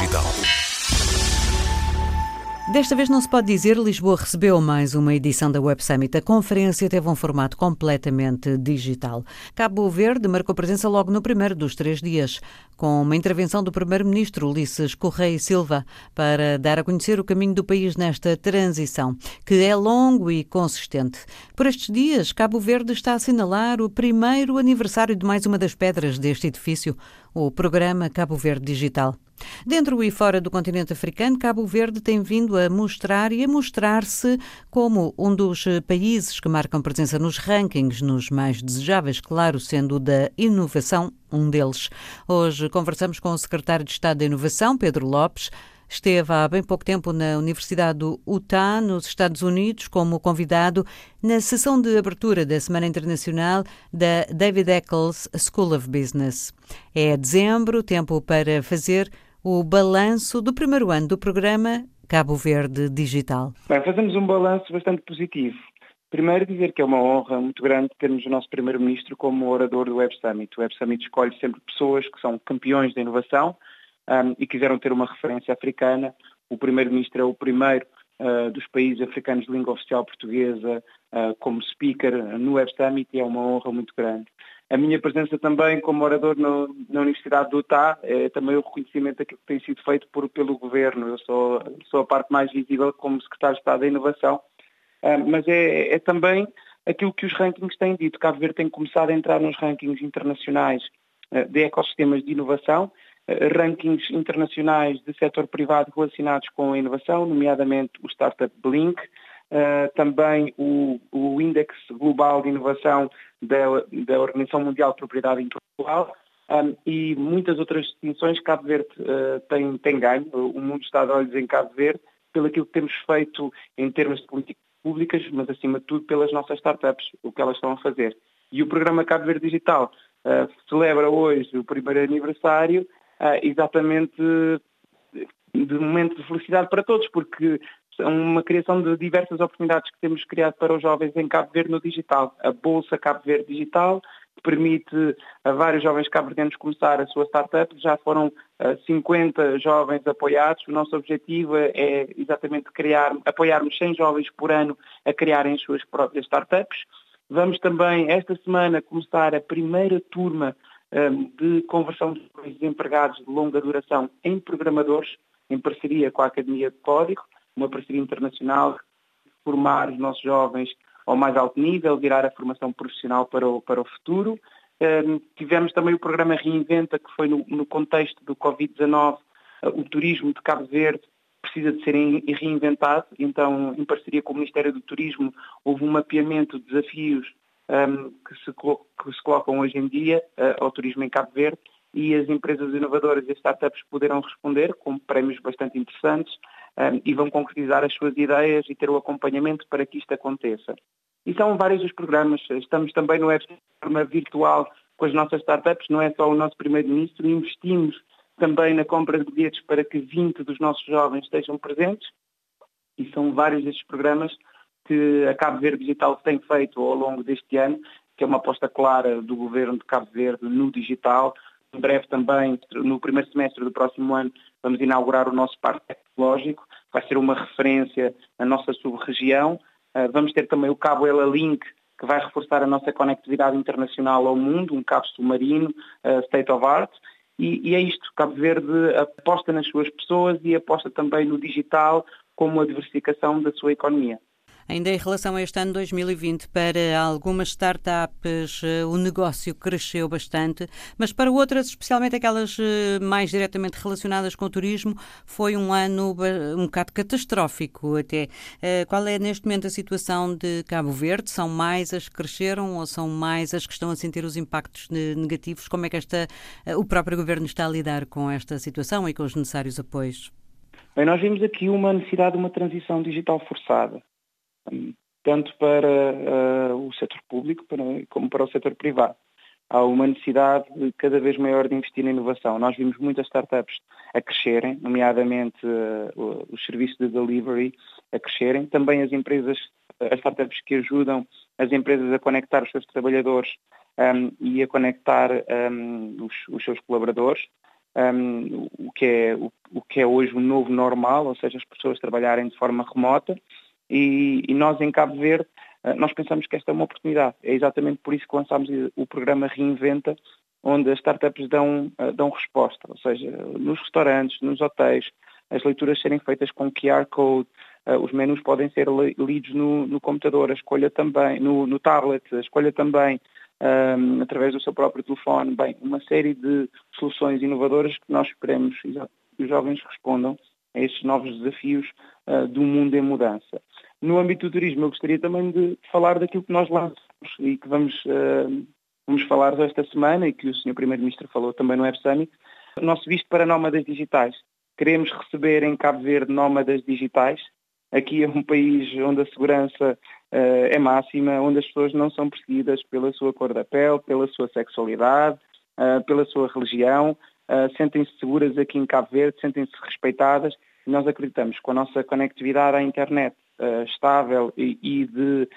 Digital. Desta vez não se pode dizer, Lisboa recebeu mais uma edição da Web Summit. A conferência teve um formato completamente digital. Cabo Verde marcou presença logo no primeiro dos três dias, com uma intervenção do Primeiro-Ministro Ulisses Correia Silva para dar a conhecer o caminho do país nesta transição, que é longo e consistente. Por estes dias, Cabo Verde está a assinalar o primeiro aniversário de mais uma das pedras deste edifício, o programa Cabo Verde Digital. Dentro e fora do continente africano, Cabo Verde tem vindo a mostrar e a mostrar-se como um dos países que marcam presença nos rankings, nos mais desejáveis, claro, sendo da inovação um deles. Hoje conversamos com o secretário de Estado da Inovação, Pedro Lopes. Esteve há bem pouco tempo na Universidade do Utah, nos Estados Unidos, como convidado na sessão de abertura da Semana Internacional da David Eccles School of Business. É dezembro, tempo para fazer o balanço do primeiro ano do programa Cabo Verde Digital. Bem, fazemos um balanço bastante positivo. Primeiro dizer que é uma honra muito grande termos o nosso Primeiro-Ministro como orador do Web Summit. O Web Summit escolhe sempre pessoas que são campeões da inovação um, e quiseram ter uma referência africana. O Primeiro-Ministro é o primeiro uh, dos países africanos de língua oficial portuguesa uh, como speaker no Web Summit e é uma honra muito grande. A minha presença também como orador no, na Universidade do Utah é também o reconhecimento daquilo que tem sido feito por, pelo Governo. Eu sou, sou a parte mais visível como Secretário de Estado da Inovação, uh, mas é, é, também aquilo que os rankings têm dito. Cabo Verde tem começado a entrar nos rankings internacionais uh, de ecossistemas de inovação, rankings internacionais de setor privado relacionados com a inovação, nomeadamente o Startup Blink, Uh, também o, o Índice Global de Inovação da, da Organização Mundial de Propriedade Intelectual um, e muitas outras distinções que Cabo Verde uh, tem, tem ganho. O mundo está de olhos em Cabo Verde pelo aquilo que temos feito em termos de políticas públicas, mas acima de tudo pelas nossas startups, o que elas estão a fazer. E o programa Cabo Verde Digital uh, celebra hoje o primeiro aniversário exatamente de momento de felicidade para todos, porque uma criação de diversas oportunidades que temos criado para os jovens em Cabo Verde no digital. A Bolsa Cabo Verde Digital, permite a vários jovens cabo-verdianos começar a sua startup. Já foram 50 eh, jovens apoiados. O nosso objetivo é exatamente criar, apoiarmos 100 jovens por ano a criarem as suas próprias startups. Vamos também, esta semana, começar a primeira turma de conversão de desempregados de longa duração em programadores, em parceria com a Academia de Código uma parceria internacional, formar os nossos jovens ao mais alto nível, virar a formação profissional para o, para o futuro. Um, tivemos também o programa Reinventa, que foi no, no contexto do Covid-19, uh, o turismo de Cabo Verde precisa de ser reinventado, então, em parceria com o Ministério do Turismo, houve um mapeamento de desafios um, que, se, que, se, colocam hoje em dia uh, ao turismo em Cabo Verde e as empresas inovadoras e startups puderam responder com prémios bastante interessantes um, e vão concretizar as suas ideias e ter o acompanhamento para que isto aconteça. E são vários os programas. Estamos também no de forma virtual com as nossas startups, não é só o nosso primeiro-ministro, investimos também na compra de bilhetes para que 20 dos nossos jovens estejam presentes e são vários estes programas que a Cabo Verde Digital tem feito ao longo deste ano, que é uma aposta clara do governo de Cabo Verde no digital, em breve também, no primeiro semestre do próximo ano, vamos inaugurar o nosso parque tecnológico, vai ser uma referência na nossa sub-região. Ah, vamos ter também o cabo Ela Link, que vai reforçar a nossa conectividade internacional ao mundo, um cabo submarino, ah, state of art. E, e é isto, Cabo Verde aposta nas suas pessoas e aposta também no digital como a diversificação da sua economia. Ainda em relação a este ano 2020, para algumas startups eh, o negócio cresceu bastante, mas para outras, especialmente aquelas eh, mais diretamente relacionadas com o turismo, foi um ano um bocado catastrófico até. Eh, qual é neste momento a situação de Cabo Verde? São mais as que cresceram ou são mais as que estão a sentir os impactos negativos? Como é que esta, o próprio governo está a lidar com esta situação e com os necessários apoios? Bem, nós vimos aqui uma necessidade de uma transição digital forçada tanto para uh, o setor público para, como para o setor privado. Há uma necessidade cada vez maior de investir na inovação. Nós vimos muitas startups a crescerem, nomeadamente uh, os serviços de delivery a crescerem, também as empresas, as startups que ajudam as empresas a conectar os seus trabalhadores um, e a conectar um, os, os, seus colaboradores. um, o, que é, o, o, que é hoje o novo normal, ou seja, as pessoas trabalharem de forma remota. E, e nós em Cabo Verde, uh, nós pensamos que esta é uma oportunidade. É exatamente por isso que lançámos o programa Reinventa, onde as startups dão, uh, dão resposta, ou seja, nos restaurantes, nos hotéis, as leituras serem feitas com QR Code, uh, os menus podem ser lidos no, no, computador, a escolha também, no, no tablet, a escolha também um, através do seu próprio telefone. Bem, uma série de soluções inovadoras que nós esperemos que os jovens respondam a estes novos desafios uh, do mundo em mudança. No âmbito do turismo, eu gostaria também de falar daquilo que nós lançamos e que vamos, uh, vamos falar esta semana e que o Sr. Primeiro-Ministro falou também no Web Summit, o nosso visto para nómadas digitais. Queremos receber em Cabo Verde nómadas digitais. Aqui é um país onde a segurança uh, é máxima, onde as pessoas não são perseguidas pela sua cor da pele, pela sua sexualidade, uh, pela sua religião, sentem-se seguras aqui em Cabo Verde, sentem-se respeitadas. Nós acreditamos que com a nossa conectividade à internet estável e, e de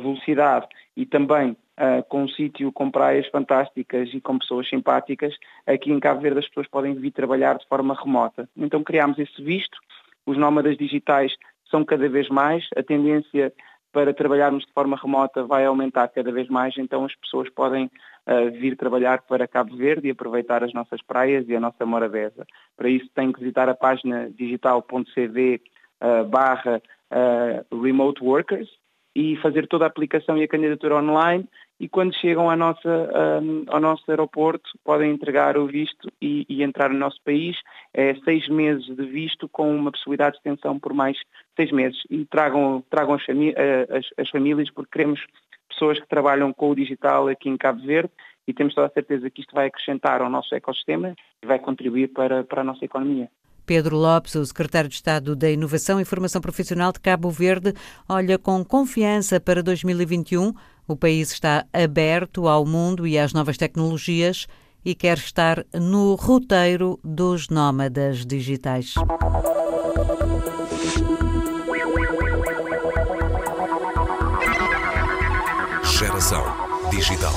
velocidade e também Uh, com um sítio com praias fantásticas e com pessoas simpáticas, aqui em Cabo Verde as pessoas podem vir trabalhar de forma remota. Então criámos esse visto, os nómadas digitais são cada vez mais, a tendência para trabalharmos de forma remota vai aumentar cada vez mais, então as pessoas podem uh, vir trabalhar para Cabo Verde e aproveitar as nossas praias e a nossa morabeza. Para isso tem que visitar a página digital.cv uh, barra uh, remote workers e fazer toda a aplicação e a candidatura online e quando chegam à nossa, um, ao nosso aeroporto podem entregar o visto e, e, entrar no nosso país. É seis meses de visto com uma possibilidade de extensão por mais seis meses. E tragam, tragam as, as, as famílias porque queremos pessoas que trabalham com o digital aqui em Cabo Verde e temos toda a certeza que isto vai acrescentar ao nosso ecossistema e vai contribuir para, para a nossa economia. Pedro Lopes, o secretário de Estado da Inovação e Formação Profissional de Cabo Verde, olha com confiança para 2021. O país está aberto ao mundo e às novas tecnologias e quer estar no roteiro dos nómadas digitais. Geração Digital.